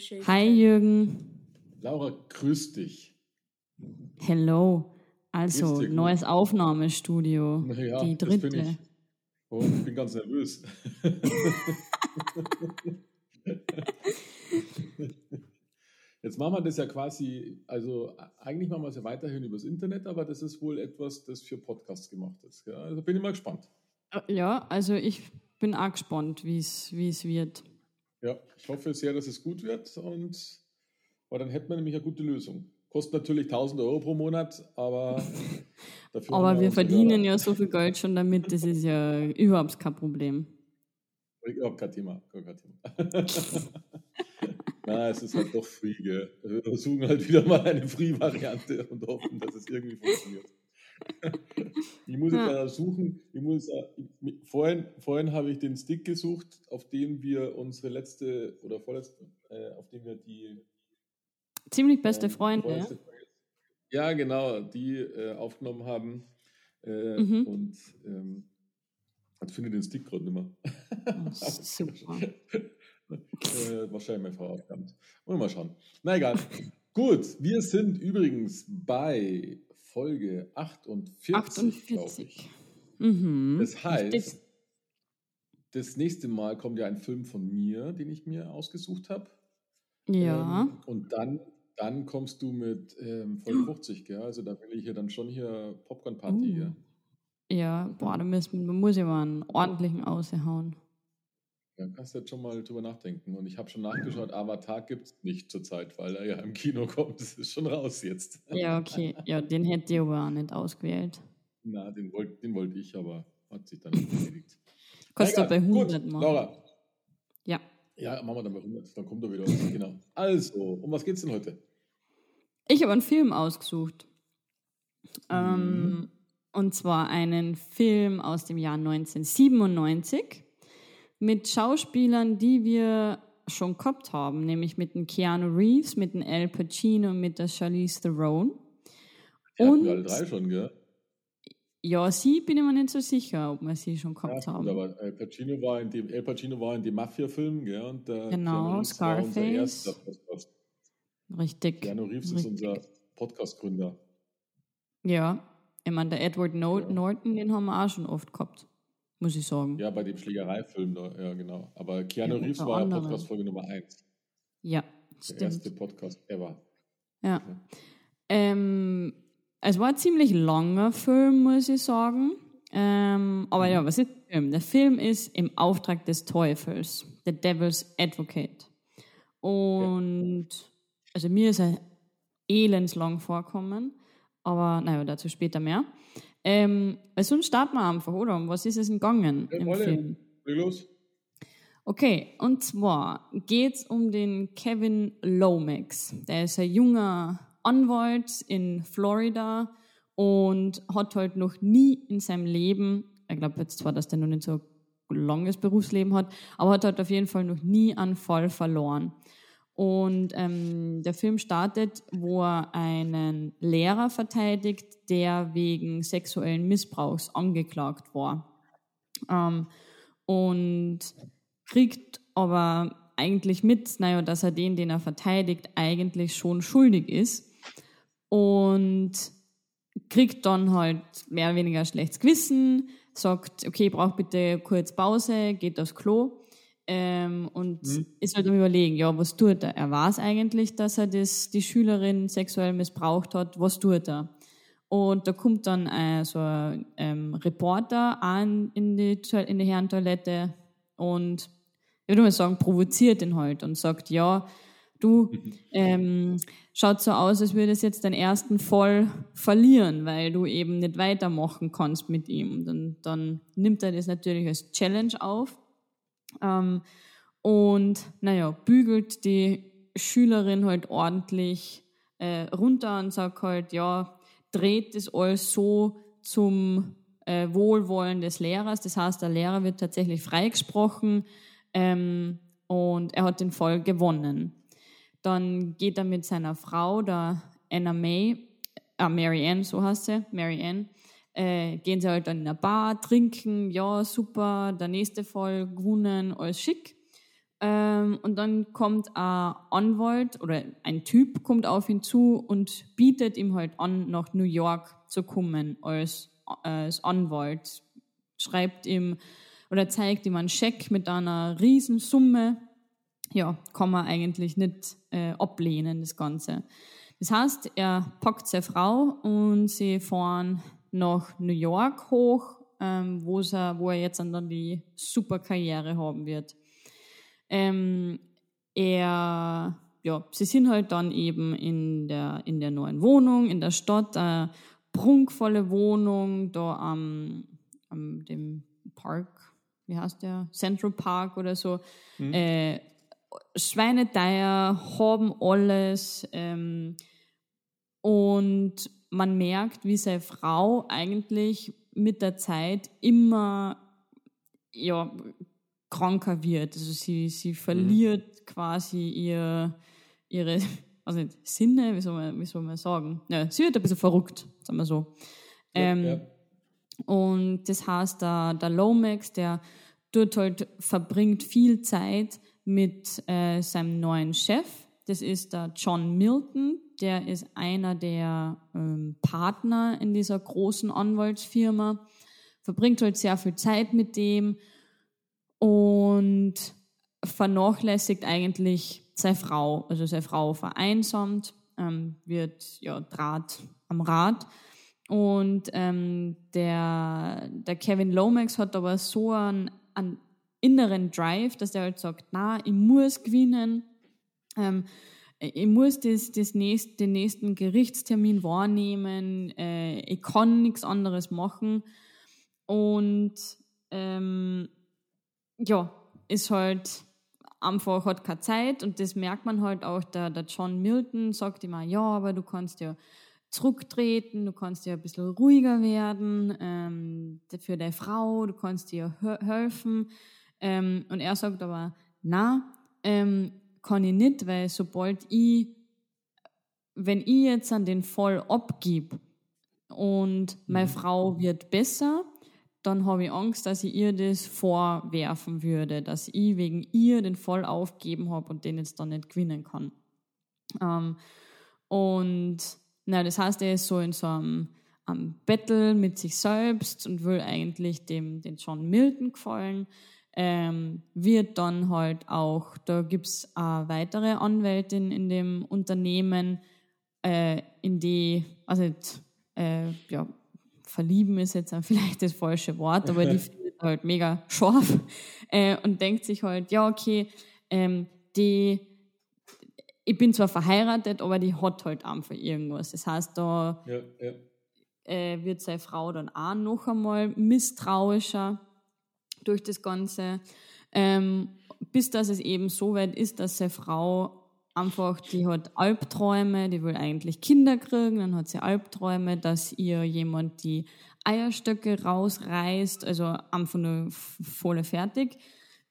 Filmgeschichte. Hi Jürgen. Laura, grüß dich. Hello. Also, dich, gut. neues Aufnahmestudio. Naja, die das bin dritte. ich. Oh, ich bin ganz nervös. Jetzt machen wir das ja quasi, also eigentlich machen wir es ja weiterhin übers Internet, aber das ist wohl etwas, das für Podcasts gemacht ist. Ja? Also bin ich mal gespannt. Äh, Ja, also ich bin auch gespannt, wie es wie es wird. Ja, ich hoffe sehr, dass es gut wird und weil dann hätten wir nämlich eine gute Lösung. Kostet natürlich 1000 Euro pro Monat, aber dafür Aber wir unsere verdienen ja so viel Geld schon damit, das ist ja überhaupt kein Problem. Ja, kein Thema. Kein Thema. Na, es ist halt doch free, gell? Wir versuchen halt wieder mal eine Free-Variante und hoffen, dass es irgendwie funktioniert. Ich muss jetzt Ja. suchen, ich muss, ich- vorhin, vorhin habe ich den Stick gesucht, auf dem wir unsere letzte oder vorletzte, äh, auf dem wir die Ziemlich beste ähm, Freunde. Ja? Ja, genau, die äh, aufgenommen haben. Äh, Mhm. Und ähm, ich finde den Stick gerade nicht mehr. Oh, super. äh, wahrscheinlich meine Frau aufgehabt. Und mal schauen. Na egal. Gut, wir sind übrigens bei Folge 48. glaub 48. ich. Mhm. Das heißt, Richtig. das nächste Mal kommt ja ein Film von mir, den ich mir ausgesucht habe. Ja. Ähm, und dann, dann kommst du mit ähm, Folge 50, gell? Also da will ich hier dann schon hier Popcorn-Party Uh. hier. Ja, boah, da müssen, man muss ja mal einen ordentlichen aushauen. Da kannst du jetzt schon mal drüber nachdenken. Und ich habe schon nachgeschaut, Avatar gibt es nicht zurzeit, weil er ja im Kino kommt. Das ist schon raus jetzt. Ja, okay. Ja, den hätte ich aber auch nicht ausgewählt. Na, den wollte den wollt ich, aber hat sich dann nicht erledigt. Kostet bei egal. 100 Gut, machen. Laura. Ja. Ja, machen wir dann bei 100. Dann kommt er wieder. genau. Also, um was geht's denn heute? Ich habe einen Film ausgesucht. Mhm. Ähm, und zwar einen Film aus dem Jahr 1997 mit Schauspielern, die wir schon gehabt haben, nämlich mit dem Keanu Reeves, mit dem Al Pacino und mit der Charlize Theron. Die Und alle drei schon, gell? ja, sie bin ich mir nicht so sicher, ob wir sie schon Ja, gehabt gut, haben. aber Al Pacino war in dem, Al Pacino war in dem Mafia-Film, gell? Und der Genau, Scarface. Richtig. Keanu Reeves ist Richtig. unser Podcast-Gründer. Ja, ich meine, der Edward no Ja. Norton, den haben wir auch schon oft gehabt, muss ich sagen. Ja, bei dem Schlägereifilm, ja, genau. Aber Keanu Ja, Reeves war ja. Podcast-Folge Nummer 1. Ja, Der stimmt. erste Podcast ever. Ja. Ähm, es war ein ziemlich langer Film, muss ich sagen. Ähm, aber ja, was ist der Film? Der Film ist im Auftrag des Teufels, The Devil's Advocate. Und also mir ist er elendslang vorkommen, aber naja, dazu später mehr. Ähm, sonst starten wir einfach, oder? Um was ist es denn gegangen Ja, im. Film? Los. Okay, und zwar geht es um den Kevin Lomax. Der ist ein junger Anwalt in Florida und hat halt noch nie in seinem Leben, ich glaube jetzt zwar, dass der noch nicht so ein langes Berufsleben hat, aber hat halt auf jeden Fall noch nie einen Fall verloren. Und ähm, der Film startet, wo er einen Lehrer verteidigt, der wegen sexuellen Missbrauchs angeklagt war. Ähm, und kriegt aber eigentlich mit, naja, dass er den, den er verteidigt, eigentlich schon schuldig ist. Und kriegt dann halt mehr oder weniger schlechtes Gewissen, sagt, okay, ich brauche bitte kurz Pause, geht aufs Klo ähm, und ist halt am überlegen, ja, was tut er? Er weiß eigentlich, dass er das, die Schülerin sexuell missbraucht hat, was tut er? Und da kommt dann äh, so ein ähm, Reporter an in die, in die Herrentoilette und ich würde mal sagen, provoziert ihn halt und sagt, ja, du, ähm, schaut so aus, als würdest jetzt den ersten Fall verlieren, weil du eben nicht weitermachen kannst mit ihm. Und dann nimmt er das natürlich als Challenge auf ähm, und, naja, bügelt die Schülerin halt ordentlich äh, runter und sagt halt, ja, dreht das alles so zum äh, Wohlwollen des Lehrers. Das heißt, der Lehrer wird tatsächlich freigesprochen ähm, und er hat den Fall gewonnen. Dann geht er mit seiner Frau, der Anna May, ah, Mary Ann, so heißt sie, Mary Ann, äh, gehen sie halt dann in eine Bar, trinken, ja, super, der nächste Fall gewonnen, alles schick. Ähm, und dann kommt ein Anwalt oder ein Typ kommt auf ihn zu und bietet ihm halt an, nach New York zu kommen als, als Anwalt. Schreibt ihm oder zeigt ihm einen Scheck mit einer Riesensumme. Ja, kann man eigentlich nicht äh, ablehnen, das Ganze. Das heißt, er packt seine Frau und sie fahren nach New York hoch, ähm, wo, er, wo er jetzt dann die super Karriere haben wird. Ähm, er, ja, sie sind halt dann eben in der, in der neuen Wohnung, in der Stadt, eine prunkvolle Wohnung, da am, am dem Park, wie heißt der? Central Park oder so. Mhm. Äh, Schweineteier haben alles ähm, und man merkt, wie seine Frau eigentlich mit der Zeit immer ja, kranker wird. Also sie, sie verliert mhm. quasi ihr, ihre also nicht, Sinne, wie soll, man, wie soll man sagen? Ja, sie wird ein bisschen verrückt, sagen wir so. Ja, ähm, ja. Und das heißt, der, der Lomax, der dort halt verbringt viel Zeit mit äh, seinem neuen Chef. Das ist der John Milton. Der ist einer der ähm, Partner in dieser großen Anwaltsfirma. Verbringt halt sehr viel Zeit mit dem und vernachlässigt eigentlich seine Frau. Also seine Frau vereinsamt, ähm, wird ja Draht am Rad. Und ähm, der, der Kevin Lomax hat aber so einen, einen inneren Drive, dass er halt sagt, na, ich muss gewinnen, ähm, ich muss das, das nächst, den nächsten Gerichtstermin wahrnehmen, äh, ich kann nichts anderes machen. Und ähm, ja, ist halt einfach, hat keine Zeit und das merkt man halt auch, der, der John Milton sagt immer, ja, aber du kannst ja zurücktreten, du kannst ja ein bisschen ruhiger werden ähm, für deine Frau, du kannst dir helfen. Ähm, und er sagt aber, na, ähm, kann ich nicht, weil sobald ich, wenn ich jetzt an den Fall abgib und meine mhm. Frau wird besser, dann habe ich Angst, dass ich ihr das vorwerfen würde, dass ich wegen ihr den Fall aufgeben habe und den jetzt dann nicht gewinnen kann. Ähm, und na, das heißt, er ist so in so einem, einem Battle mit sich selbst und will eigentlich dem, den John Milton gefallen. Ähm, wird dann halt auch, da gibt es eine weitere Anwältin in dem Unternehmen, äh, in die, also äh, ja, verlieben ist jetzt vielleicht das falsche Wort, aber die findet halt mega scharf äh, und denkt sich halt, ja, okay, ähm, die, ich bin zwar verheiratet, aber die hat halt einfach irgendwas. Das heißt, da ja, ja. Äh, wird seine Frau dann auch noch einmal misstrauischer durch das Ganze, ähm, bis dass es eben so weit ist, dass seine Frau einfach, die hat Albträume, die will eigentlich Kinder kriegen, dann hat sie Albträume, dass ihr jemand die Eierstöcke rausreißt, also einfach nur voll fertig.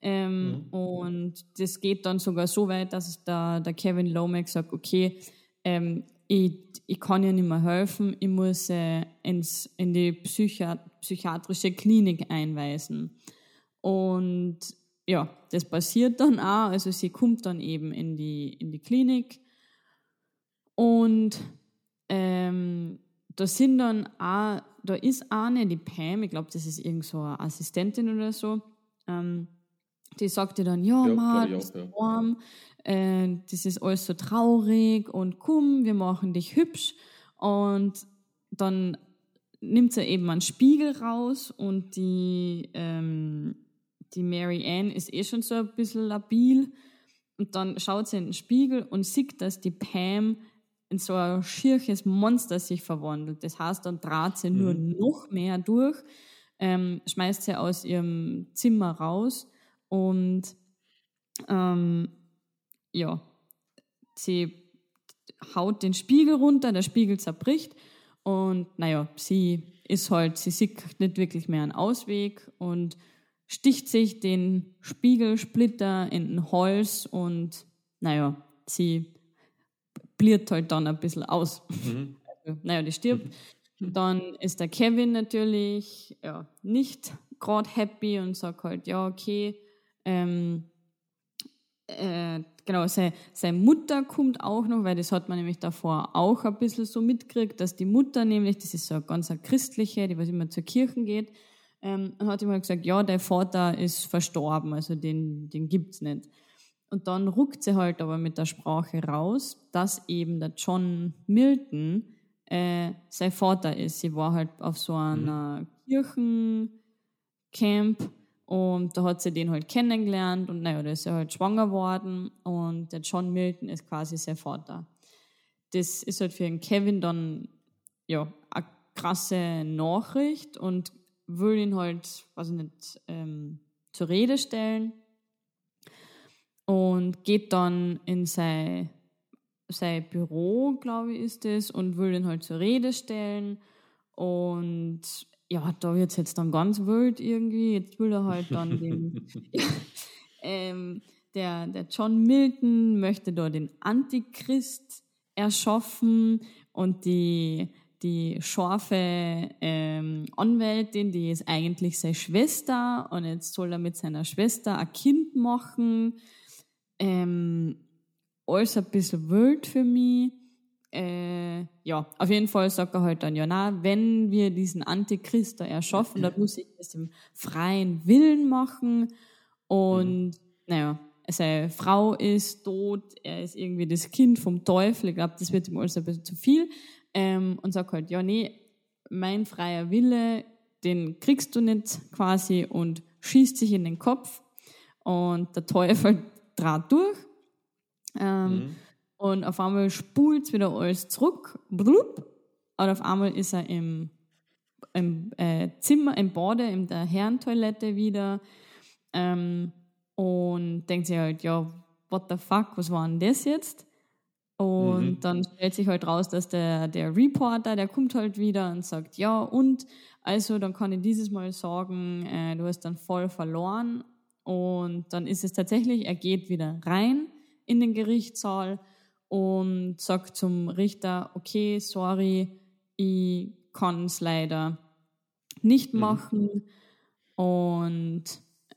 Ähm, mhm. Und das geht dann sogar so weit, dass der, der Kevin Lomax sagt, okay, ähm, ich, ich kann ihr nicht mehr helfen, ich muss äh, ins, in die Psychiat psychiatrische Klinik einweisen. Und ja, das passiert dann auch. Also sie kommt dann eben in die, in die Klinik. Und ähm, da sind dann auch, da ist eine, die Pam, ich glaube, das ist irgend so eine Assistentin oder so, ähm, die sagte dann, ja, ja Mann, das ist warm, äh, das ist alles so traurig und komm, wir machen dich hübsch. Und dann nimmt sie eben einen Spiegel raus und die ähm, die Mary Ann ist eh schon so ein bisschen labil. Und dann schaut sie in den Spiegel und sieht, dass die Pam in so ein schierches Monster sich verwandelt. Das heißt, dann draht sie nur mhm. noch mehr durch, ähm, schmeißt sie aus ihrem Zimmer raus und ähm, ja, sie haut den Spiegel runter, der Spiegel zerbricht und naja, sie ist halt, sie sieht nicht wirklich mehr einen Ausweg und sticht sich den Spiegelsplitter in den Hals und naja, sie bliert halt dann ein bisschen aus. Mhm. Also, naja, die stirbt. Dann ist der Kevin natürlich ja, nicht gerade happy und sagt halt, ja, okay, ähm, äh, genau, seine, seine Mutter kommt auch noch, weil das hat man nämlich davor auch ein bisschen so mitgekriegt, dass die Mutter nämlich, das ist so eine ganz eine christliche, die was immer zur Kirche geht, ähm, hat ihm halt gesagt, ja, der Vater ist verstorben, also den, den gibt's nicht. Und dann ruckt sie halt aber mit der Sprache raus, dass eben der John Milton äh, sein Vater ist. Sie war halt auf so einer mhm. Kirchencamp und da hat sie den halt kennengelernt und naja, da ist er halt schwanger worden und der John Milton ist quasi sein Vater. Das ist halt für den Kevin dann ja eine krasse Nachricht und will ihn halt, weiß ich nicht, ähm, zur Rede stellen und geht dann in sein, sein Büro, glaube ich, ist es, und will ihn halt zur Rede stellen. Und ja, da wird es jetzt dann ganz wild irgendwie. Jetzt will er halt dann den. ähm, der, der John Milton möchte da den Antichrist erschaffen und die, die scharfe ähm, Anwältin, die ist eigentlich seine Schwester und jetzt soll er mit seiner Schwester ein Kind machen ähm, alles ein bisschen wild für mich. Äh, ja, auf jeden Fall sagt er halt dann, ja, na, wenn wir diesen Antichrist da erschaffen, dann muss ich das im freien Willen machen. Und, mhm. naja, seine Frau ist tot, er ist irgendwie das Kind vom Teufel. Ich glaube, das wird ihm alles ein bisschen zu viel. Ähm, und sagt halt, ja, nee, mein freier Wille, den kriegst du nicht quasi und schießt sich in den Kopf. Und der Teufel Draht durch. Ähm, mhm. Und auf einmal spult es wieder alles zurück. Blub, und auf einmal ist er im, im äh, Zimmer, im Bade, in der Herrentoilette wieder. Ähm, und denkt sich halt, ja, what the fuck, was war denn das jetzt? Und mhm. dann stellt sich halt raus, dass der, der Reporter, der kommt halt wieder und sagt, ja, und also dann kann ich dieses Mal sagen, äh, du hast dann voll verloren. Und dann ist es tatsächlich, er geht wieder rein in den Gerichtssaal und sagt zum Richter, okay, sorry, ich kann es leider nicht mhm. machen. Und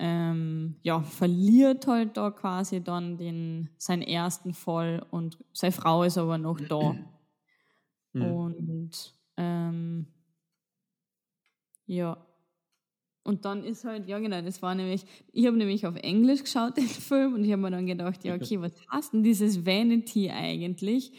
ähm, ja, verliert halt da quasi dann den, seinen ersten Fall und seine Frau ist aber noch da. Mhm. Und ähm, ja, und dann ist halt, ja genau, das war nämlich, ich habe nämlich auf Englisch geschaut, den Film, und ich habe mir dann gedacht, ja, okay, was heißt denn dieses Vanity eigentlich?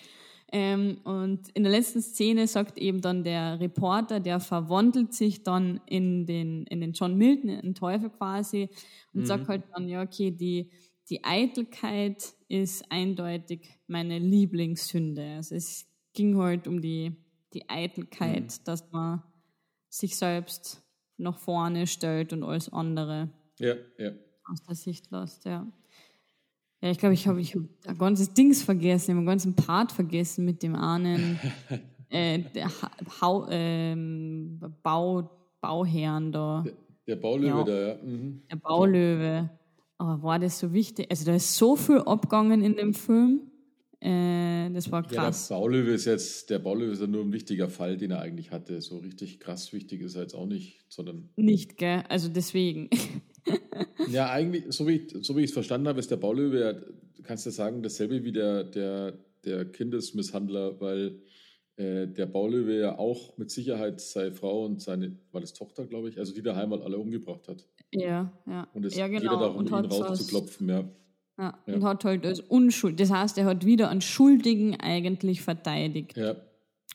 Ähm, und in der letzten Szene sagt eben dann der Reporter, der verwandelt sich dann in den, in den John Milton, in den Teufel quasi, und mhm. sagt halt dann, ja, okay, die, die Eitelkeit ist eindeutig meine Lieblingssünde. Also es ging halt um die, die Eitelkeit, mhm. dass man sich selbst nach vorne stellt und alles andere ja, ja. aus der Sicht lässt, ja. Ja, ich glaube, ich habe ich hab ein ganzes Dings vergessen, ich habe einen ganzen Part vergessen mit dem einen äh, der ha ähm, Bau, Bauherrn da. Der, der Baulöwe ja. da, ja. Mhm. Der Baulöwe. Aber war das so wichtig? Also da ist so viel abgegangen in dem Film. Äh, das war krass. Ja, der Baulöwe ist jetzt, der Baulöwe ist ja nur ein wichtiger Fall, den er eigentlich hatte. So richtig krass wichtig ist er jetzt auch nicht, sondern. Nicht, gell? Also deswegen. ja, eigentlich, so wie, ich, so wie ich es verstanden habe, ist der Baulöwe, ja, kannst du sagen, dasselbe wie der, der, der Kindesmisshandler, weil äh, der Baulöwe ja auch mit Sicherheit seine Frau und seine, war das Tochter, glaube ich, also die daheim halt alle umgebracht hat. Ja, ja. Und es ja, genau. geht darum, ihn rauszuklopfen, ja. Ja, ja. Und hat halt als Unschuld. Das heißt, er hat wieder einen Schuldigen eigentlich verteidigt. Ja.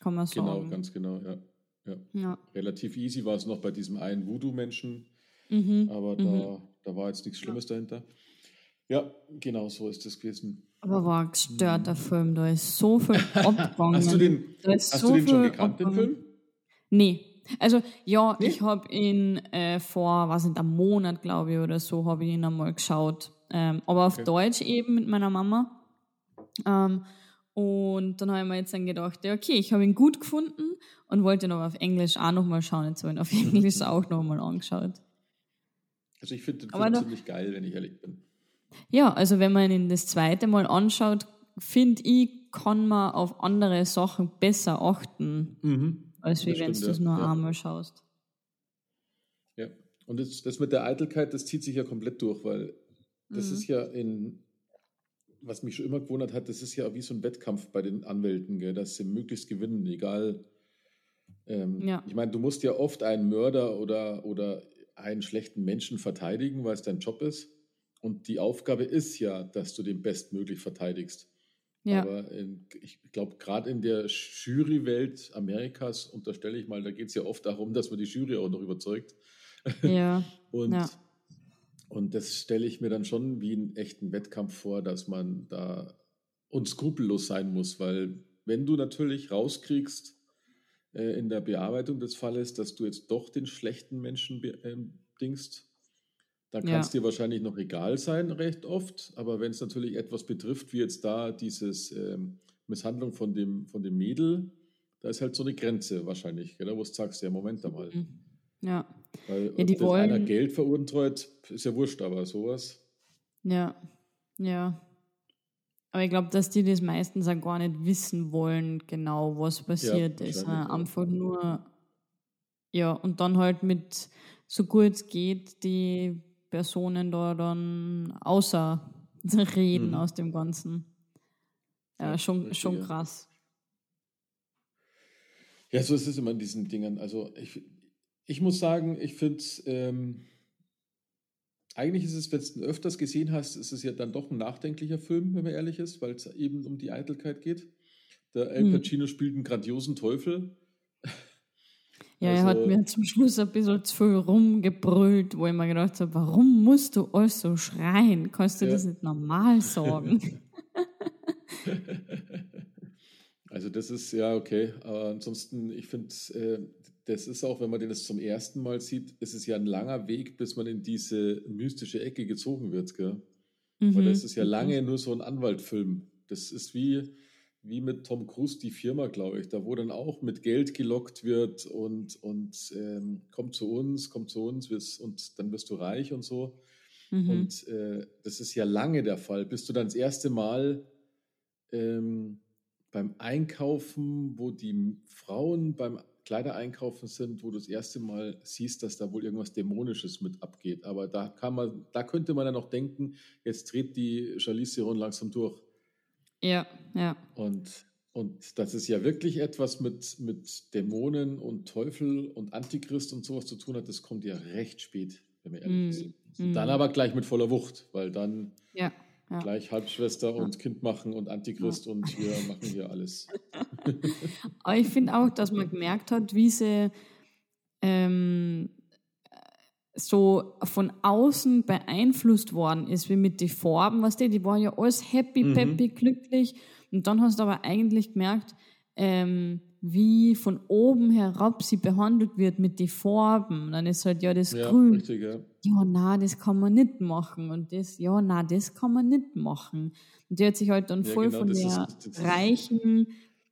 Kann man genau, sagen. Genau, ganz genau, ja. ja. ja. Relativ easy war es noch bei diesem einen Voodoo-Menschen. Mhm. Aber da, mhm. da war jetzt nichts Schlimmes dahinter. Ja, genau so ist das gewesen. Aber war ein gestörter mhm. Film, da ist so viel abgegangen. hast du den, hast so du den schon gekannt, den Film? Nee. Also ja, nee? ich habe ihn äh, vor, was nicht, einem Monat, glaube ich, oder so, habe ich ihn einmal geschaut. Ähm, aber auf okay. Deutsch eben mit meiner Mama. Ähm, und dann habe ich mir jetzt dann gedacht, ja, okay, ich habe ihn gut gefunden und wollte ihn aber auf Englisch auch nochmal schauen. Jetzt habe ich ihn auf Englisch auch nochmal angeschaut. Also ich finde den ziemlich geil, wenn ich ehrlich bin. Ja, also wenn man ihn das zweite Mal anschaut, finde ich, kann man auf andere Sachen besser achten, Mhm. als wie wenn du es nur Ja. einmal schaust. Ja. Und das, das mit der Eitelkeit, das zieht sich ja komplett durch, weil das Mhm. ist ja in, was mich schon immer gewundert hat, das ist ja wie so ein Wettkampf bei den Anwälten, gell, dass sie möglichst gewinnen, egal. Ähm, Ja. Ich meine, du musst ja oft einen Mörder oder, oder einen schlechten Menschen verteidigen, weil es dein Job ist. Und die Aufgabe ist ja, dass du den bestmöglich verteidigst. Ja, Aber in, ich glaube, gerade in der Jurywelt Amerikas unterstelle ich mal, da geht es ja oft darum, dass man die Jury auch noch überzeugt. ja, Und, Ja. und das stelle ich mir dann schon wie einen echten Wettkampf vor, dass man da unskrupellos sein muss, weil wenn du natürlich rauskriegst äh, in der Bearbeitung des Falles, dass du jetzt doch den schlechten Menschen ähm, dingst, Ja. kann es dir wahrscheinlich noch egal sein, recht oft. Aber wenn es natürlich etwas betrifft, wie jetzt da dieses ähm, Misshandlung von dem, von dem Mädel, da ist halt so eine Grenze wahrscheinlich, gell, wo du sagst, ja, Moment einmal. Mhm. ja, Weil Ja, die das einer wollen- Geld veruntreut, ist ja wurscht, aber sowas. ja, ja. Aber ich glaube, dass die das meistens auch gar nicht wissen wollen, genau was passiert ist. ja. Einfach nur, ja, und dann halt mit, so gut es geht, die Personen da dann außer reden Mhm. aus dem Ganzen. Ja, Ja, schon, schon ja. krass. Ja, so ist es immer in diesen Dingern. Also ich, ich muss sagen, ich finde ähm, eigentlich ist es, wenn du ihn öfters gesehen hast, ist es ja dann doch ein nachdenklicher Film, wenn man ehrlich ist, weil es eben um die Eitelkeit geht. Der El Hm. Pacino spielt einen grandiosen Teufel. Ja, er hat Also- mir zum Schluss ein bisschen zu viel rumgebrüllt, wo ich mir gedacht habe, warum musst du alles so schreien? Kannst du Ja. das nicht normal sagen? Also das ist ja okay, aber ansonsten, ich finde, äh, das ist auch, wenn man den das zum ersten Mal sieht, ist es ja ein langer Weg, bis man in diese mystische Ecke gezogen wird, gell? Weil Mhm. das ist ja lange nur so ein Anwaltfilm. Das ist wie, wie mit Tom Cruise die Firma, glaube ich, da wo dann auch mit Geld gelockt wird und, und ähm, kommt zu uns, kommt zu uns wirst, und dann wirst du reich und so. Mhm. Und äh, das ist ja lange der Fall, bis du dann das erste Mal ähm, beim Einkaufen, wo die Frauen beim Kleidereinkaufen sind, wo du das erste Mal siehst, dass da wohl irgendwas Dämonisches mit abgeht. Aber da kann man, da könnte man ja noch denken, jetzt dreht die Charlize Theron langsam durch. Ja, ja. Und, und das ist ja wirklich etwas mit, mit Dämonen und Teufel und Antichrist und sowas zu tun hat, das kommt ja recht spät, wenn man ehrlich Mm, ist. mm. Dann aber gleich mit voller Wucht, weil dann Ja, ja. gleich Halbschwester und Kind machen und Antichrist und wir machen hier alles. Aber ich finde auch, dass man gemerkt hat, wie sie ähm, so von außen beeinflusst worden ist, wie mit den Farben, was die, die waren ja alles happy, Mhm. peppy, glücklich. Und dann hast du aber eigentlich gemerkt, ähm, wie von oben herab sie behandelt wird mit den Farben. Dann ist halt ja das Ja, Grün. richtig, ja. ja, na, das kann man nicht machen. Und das, ja, na, das kann man nicht machen. Und die hat sich halt dann Ja, voll genau, von der ist- das ist- Reichen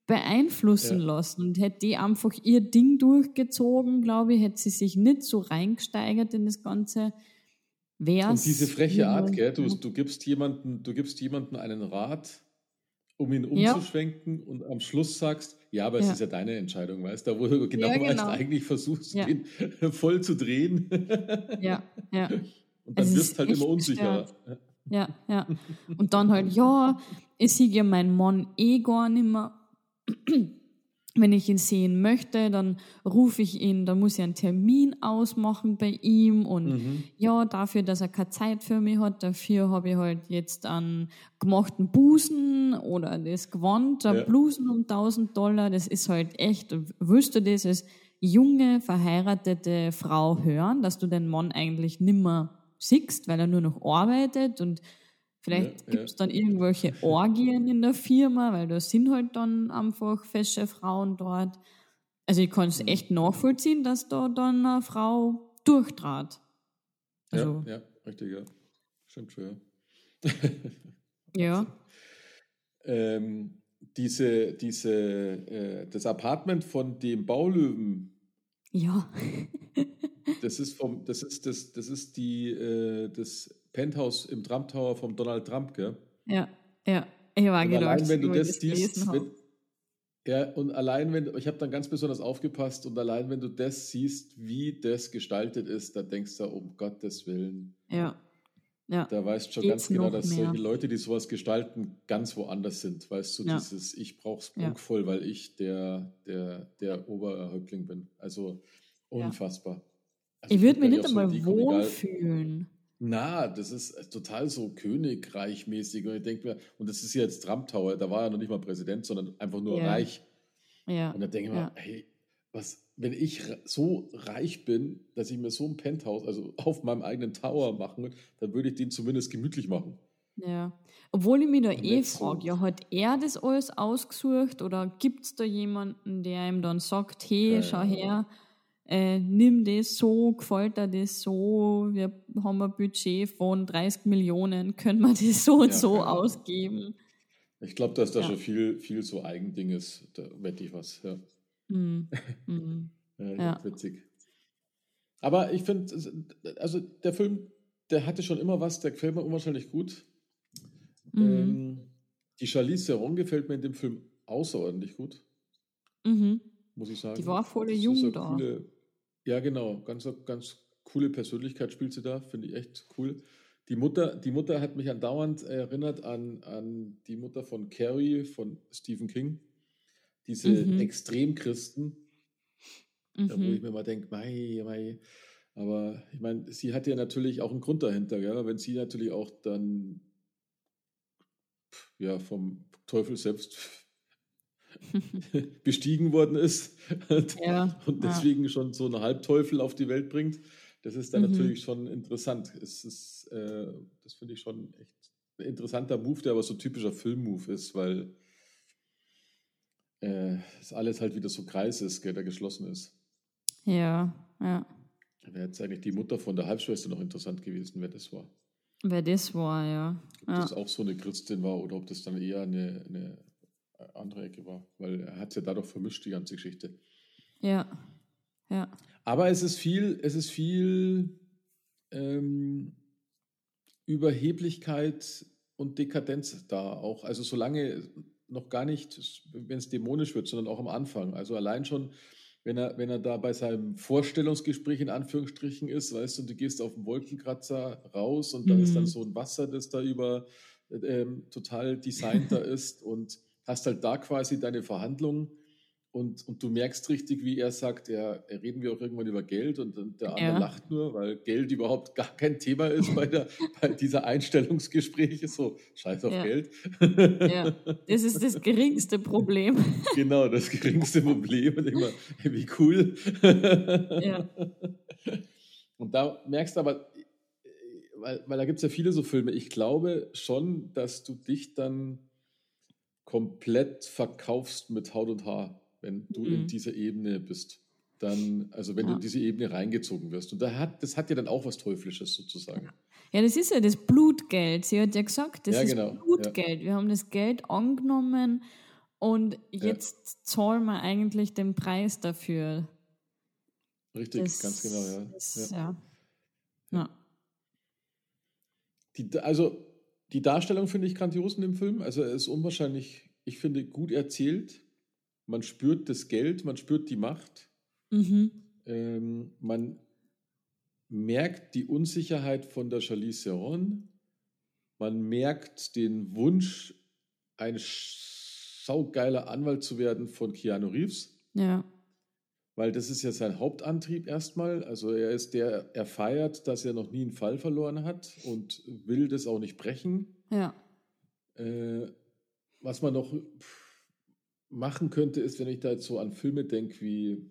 beeinflussen Ja. lassen. Und hätte die einfach ihr Ding durchgezogen, glaube ich, hätte sie sich nicht so reingesteigert in das Ganze. Wär's Und diese freche Art, gell? Du, du, gibst jemanden, du gibst jemanden einen Rat, um ihn Ja. umzuschwenken und am Schluss sagst, ja, aber es Ja. ist ja deine Entscheidung, weißt du, wo du genau, Ja, weißt, genau. eigentlich versuchst Ja. den voll zu drehen Ja, ja. und dann Es wirst halt immer unsicherer. Ja, ja. Und dann halt, ja, ich sehe ja meinen Mann eh gar nicht mehr. Wenn ich ihn sehen möchte, dann rufe ich ihn, dann muss ich einen Termin ausmachen bei ihm und Mhm. ja, dafür, dass er keine Zeit für mich hat, dafür habe ich halt jetzt einen gemachten Busen oder das Gewand, ein Ja. Blusen um 1000 Dollar, das ist halt echt, willst du das als junge, verheiratete Frau hören, dass du den Mann eigentlich nimmer siehst, weil er nur noch arbeitet und vielleicht Ja, ja. gibt es dann irgendwelche Orgien in der Firma, weil da sind halt dann einfach fesche Frauen dort. Also ich kann es Mhm. echt nachvollziehen, dass da dann eine Frau durchtrat. Also, ja, ja, richtig, ja. Stimmt schon, ja. ja. ähm, diese, diese, äh, das Apartment von dem Baulöwen, Ja. das ist vom, das ist das, das ist die, äh, das Penthouse im Trump Tower vom Donald Trump, gell? Ja, ja. Ich war Und gedacht, allein wenn du das siehst, wenn, ja, und allein wenn, ich habe dann ganz besonders aufgepasst und allein wenn du das siehst, wie das gestaltet ist, da denkst du, um Gottes Willen, Ja. Ja. da weißt du schon Geht's ganz genau, dass mehr? solche Leute, die sowas gestalten, ganz woanders sind. Weißt du, Ja. dieses, ich brauch's Ja. prunkvoll, weil ich der, der, der Oberhäuptling bin. Also Ja. unfassbar. Also Ich würde mich nicht so einmal egal- wohlfühlen. Na, das ist äh, total so Königreichmäßig. Und ich denke mir, und das ist ja jetzt Trump Tower, da war er noch nicht mal Präsident, sondern einfach nur Ja. reich. Ja. Und da denke ich mir, Ja. hey, was, wenn ich so reich bin, dass ich mir so ein Penthouse, also auf meinem eigenen Tower machen will, dann würde ich den zumindest gemütlich machen. Ja. Obwohl ich mich da eh so- frage, ja, hat er das alles ausgesucht oder gibt es da jemanden, der ihm dann sagt, hey, Keine schau Ahnung. her, äh, nimm das so, gefällt dir das so, wir haben ein Budget von 30 Millionen, können wir das so und Ja, so ausgeben? Ich glaube, dass da Ja. schon viel, viel so Eigending ist. Da wette ich was. Ja. Mhm. Mhm. Ja, witzig. Aber ich finde, also der Film, der hatte schon immer was, der gefällt mir unwahrscheinlich gut. Mhm. Ähm, die Charlize Theron gefällt mir in dem Film außerordentlich gut, Mhm. muss ich sagen. Die war voll jung da. Coole, ja, genau. Ganz, ganz coole Persönlichkeit spielt sie da, finde ich echt cool. Die Mutter, die Mutter hat mich andauernd erinnert an, an die Mutter von Carrie von Stephen King. Diese Mhm. Extremchristen, da wo ich Mhm. mir mal denke, mei, mei. Aber ich meine, sie hat ja natürlich auch einen Grund dahinter, gell? wenn sie natürlich auch dann ja, vom Teufel selbst bestiegen worden ist und, Ja, und ja. deswegen schon so einen Halbteufel auf die Welt bringt. Das ist dann Mhm. natürlich schon interessant. Es ist, äh, das finde ich schon echt ein interessanter Move, der aber so typischer Filmmove ist, weil äh, es alles halt wieder so Kreis ist, gell, der geschlossen ist. Ja, ja. Wäre jetzt eigentlich die Mutter von der Halbschwester noch interessant gewesen, wer das war. Wer das war, ja. Ob Ja. das auch so eine Christin war oder ob das dann eher eine, eine andere Ecke war. Weil er hat ja dadurch vermischt, die ganze Geschichte. Ja. Ja. Aber es ist viel, es ist viel ähm, Überheblichkeit und Dekadenz da auch. Also solange noch gar nicht, wenn es dämonisch wird, sondern auch am Anfang. Also allein schon, wenn er, wenn er da bei seinem Vorstellungsgespräch in Anführungsstrichen ist, weißt du, und du gehst auf den Wolkenkratzer raus und da ist dann Mhm. so ein Wasser, das da über ähm, total designt da ist und hast halt da quasi deine Verhandlungen und, und du merkst richtig, wie er sagt, ja, reden wir auch irgendwann über Geld und, und der andere Ja. lacht nur, weil Geld überhaupt gar kein Thema ist bei, der, bei dieser Einstellungsgespräche, so scheiß auf Ja. Geld. Ja. Das ist das geringste Problem. genau, das geringste Problem. Und immer, wie cool. Ja. Und da merkst du aber, weil, weil da gibt es ja viele so Filme, ich glaube schon, dass du dich dann komplett verkaufst mit Haut und Haar, wenn du in Mhm. dieser Ebene bist. Dann, also wenn du Ja. in diese Ebene reingezogen wirst. Und da hat, das hat ja dann auch was Teuflisches sozusagen. Ja, das ist ja das Blutgeld. Sie hat ja gesagt, das Ja, ist genau, Blutgeld. Wir haben das Geld angenommen und jetzt zahlen wir eigentlich den Preis dafür. Richtig, Das, ganz genau, ja. ja. ja. Die, also die Darstellung finde ich grandios in dem Film. Also er ist unwahrscheinlich, ich finde, gut erzählt. Man spürt das Geld, man spürt die Macht. Mhm. Ähm, man merkt die Unsicherheit von der Charlize Theron. Man merkt den Wunsch, ein saugeiler Anwalt zu werden von Keanu Reeves, Ja. weil das ist ja sein Hauptantrieb erstmal. Also er ist der, er feiert, dass er noch nie einen Fall verloren hat und will das auch nicht brechen. Ja. Äh, was man noch pff, machen könnte, ist, wenn ich da jetzt so an Filme denke wie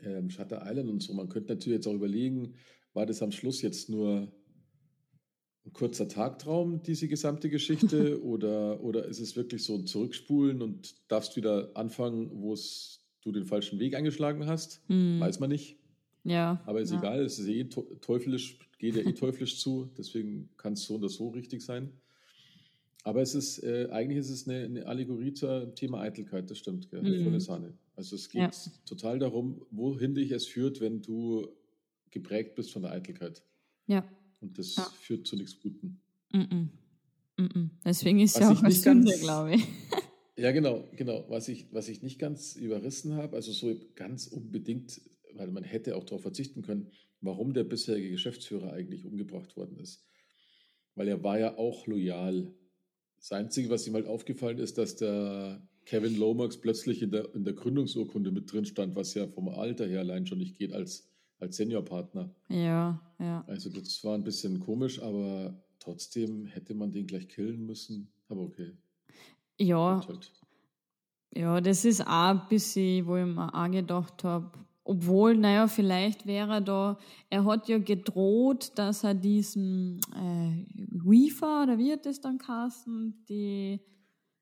ähm, Shutter Island und so, man könnte natürlich jetzt auch überlegen, war das am Schluss jetzt nur ein kurzer Tagtraum, diese gesamte Geschichte, oder, oder ist es wirklich so ein Zurückspulen und darfst wieder anfangen, wo es du den falschen Weg eingeschlagen hast? Mhm. Weiß man nicht. Ja. Aber ist ja. egal, es ist eh teu- teuflisch, geht ja eh teuflisch zu, deswegen kann es so oder so richtig sein. Aber es ist, äh, eigentlich ist es eine, eine Allegorie zum Thema Eitelkeit, das stimmt, gell? Mhm. volle Sahne. Also es geht Ja. total darum, wohin dich es führt, wenn du geprägt bist von der Eitelkeit. Ja. Und das Ja. führt zu nichts Guten. Mhm. Mhm. Deswegen ist Was ja auch eine nicht Sünde, ganz- glaube ich. Ja, genau, genau. Was ich, was ich nicht ganz überrissen habe, also so ganz unbedingt, weil man hätte auch darauf verzichten können, warum der bisherige Geschäftsführer eigentlich umgebracht worden ist. Weil er war ja auch loyal. Das Einzige, was ihm halt aufgefallen ist, dass der Kevin Lomax plötzlich in der, in der Gründungsurkunde mit drin stand, was ja vom Alter her allein schon nicht geht als, als Seniorpartner. Ja, ja. Also das war ein bisschen komisch, aber trotzdem hätte man den gleich killen müssen. Aber okay. Ja, halt. ja, das ist auch ein bisschen, wo ich mir auch gedacht habe, obwohl, naja, vielleicht wäre er da, er hat ja gedroht, dass er diesen äh, Weaver, oder wie hat das dann geheißen, die,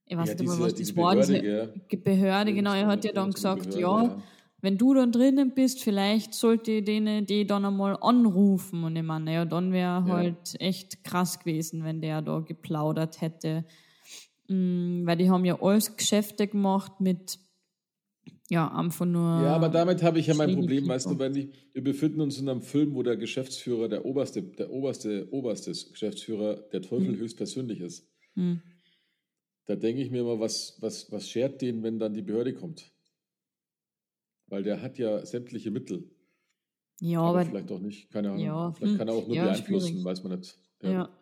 ich weiß Ja, nicht diese- was diese das Wort Behörde, ist, gell? Ge- Behörde, genau, er hat ja dann gesagt, ja, wenn du dann drinnen bist, vielleicht sollte ich denen die dann einmal anrufen. Und ich meine, naja, dann wäre Ja. halt echt krass gewesen, wenn der da geplaudert hätte. Mm, weil die haben ja alles Geschäfte gemacht mit, ja, einfach nur. Ja, aber damit habe ich ja mein Problem, weißt du, wenn ich, wir befinden uns in einem Film, wo der Geschäftsführer, der oberste, der oberste, oberste Geschäftsführer der Teufel höchstpersönlich ist. Hm. Da denke ich mir immer, was, was, was schert den, wenn dann die Behörde kommt? Weil der hat ja sämtliche Mittel. Ja, aber, aber. vielleicht auch nicht, keine Ahnung. Ja, vielleicht hm, kann er auch nur ja, beeinflussen, schwierig. weiß man nicht. Ja. ja.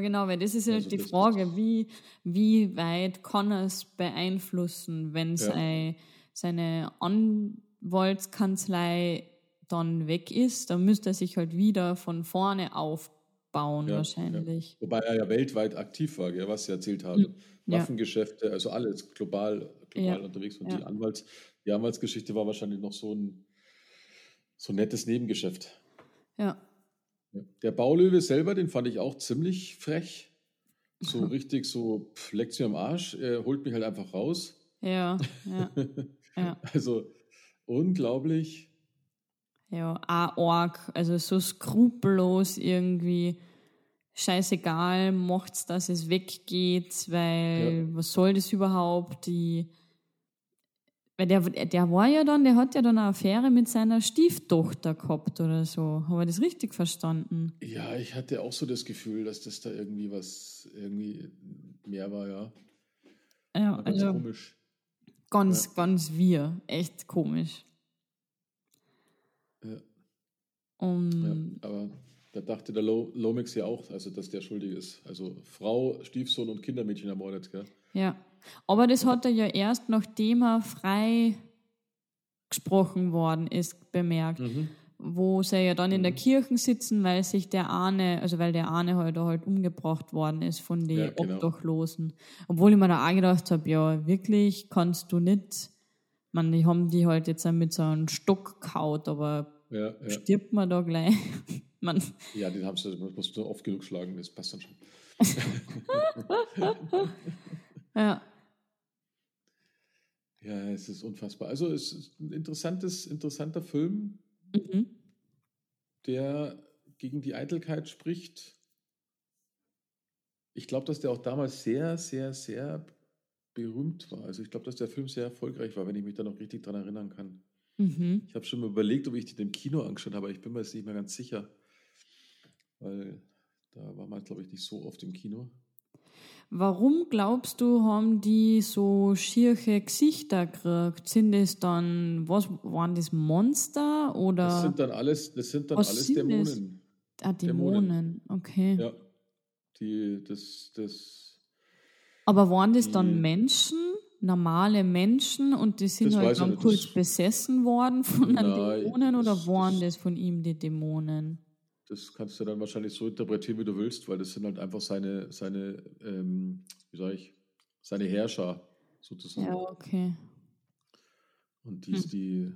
Genau, weil das ist ja Also die Frage, wie, wie weit kann er es beeinflussen, wenn Ja. sei, seine Anwaltskanzlei dann weg ist, dann müsste er sich halt wieder von vorne aufbauen, Ja, wahrscheinlich. Wobei er ja weltweit aktiv war, gell, was ich erzählt habe. Hm, ja. Waffengeschäfte, also alles global, global Ja, unterwegs. Und ja. die, Anwalts, die Anwaltsgeschichte war wahrscheinlich noch so ein, so ein nettes Nebengeschäft. Ja. Ja. Der Baulöwe selber, den fand ich auch ziemlich frech. So richtig so, pff, leckt's mir am Arsch, er holt mich halt einfach raus. Ja, ja, ja. Also unglaublich. Ja, auch arg, also so skrupellos irgendwie. Scheißegal, macht's, dass es weggeht, weil was soll das überhaupt? Die, weil der, der war ja dann, der hat ja dann eine Affäre mit seiner Stieftochter gehabt oder so. Habe ich das richtig verstanden? Ja, ich hatte auch so das Gefühl, dass das da irgendwie was irgendwie mehr war, ja. Ja, War ganz also komisch. ganz, ganz wir. Echt komisch. Ja. Und Ja, aber da dachte der Lo Lomax ja auch, also dass der schuldig ist. Also Frau, Stiefsohn und Kindermädchen ermordet, gell? Ja, aber das hat er ja erst nachdem er frei gesprochen worden ist, bemerkt, Mhm. wo sie ja dann in der Kirche sitzen, weil sich der Ahne, also weil der Ahne halt, halt umgebracht worden ist von den Ja, genau. Obdachlosen. Obwohl ich mir da auch gedacht habe, ja, wirklich kannst du nicht, man, die haben die halt jetzt mit so einem Stock kaut, aber Ja, ja. stirbt man da gleich? man, ja den haben sie, das musst du oft genug schlagen, das passt dann schon. ja, Ja, es ist unfassbar. Also es ist ein interessantes, interessanter Film, mhm. der gegen die Eitelkeit spricht. Ich glaube, dass der auch damals sehr, sehr, sehr berühmt war. Also ich glaube, dass der Film sehr erfolgreich war, wenn ich mich da noch richtig dran erinnern kann. Mhm. Ich habe schon mal überlegt, ob ich den im Kino angeschaut habe, aber ich bin mir jetzt nicht mehr ganz sicher. Weil da war man, glaube ich, nicht so oft im Kino. Warum glaubst du, haben die so schierche Gesichter gekriegt? Sind das dann, was waren das Monster oder Das sind dann alles, das sind dann Was alles sind das? Dämonen. ah, Dämonen? Okay. Ja. Die, das, das, Aber waren das dann Die- Menschen, normale Menschen und die sind Das halt dann kurz das- besessen worden von den Dämonen oder das- waren das- das von ihm die Dämonen? Das kannst du dann wahrscheinlich so interpretieren, wie du willst, weil das sind halt einfach seine, seine ähm, wie sage ich, seine Herrscher sozusagen. Ja, okay. Und die, Hm. die,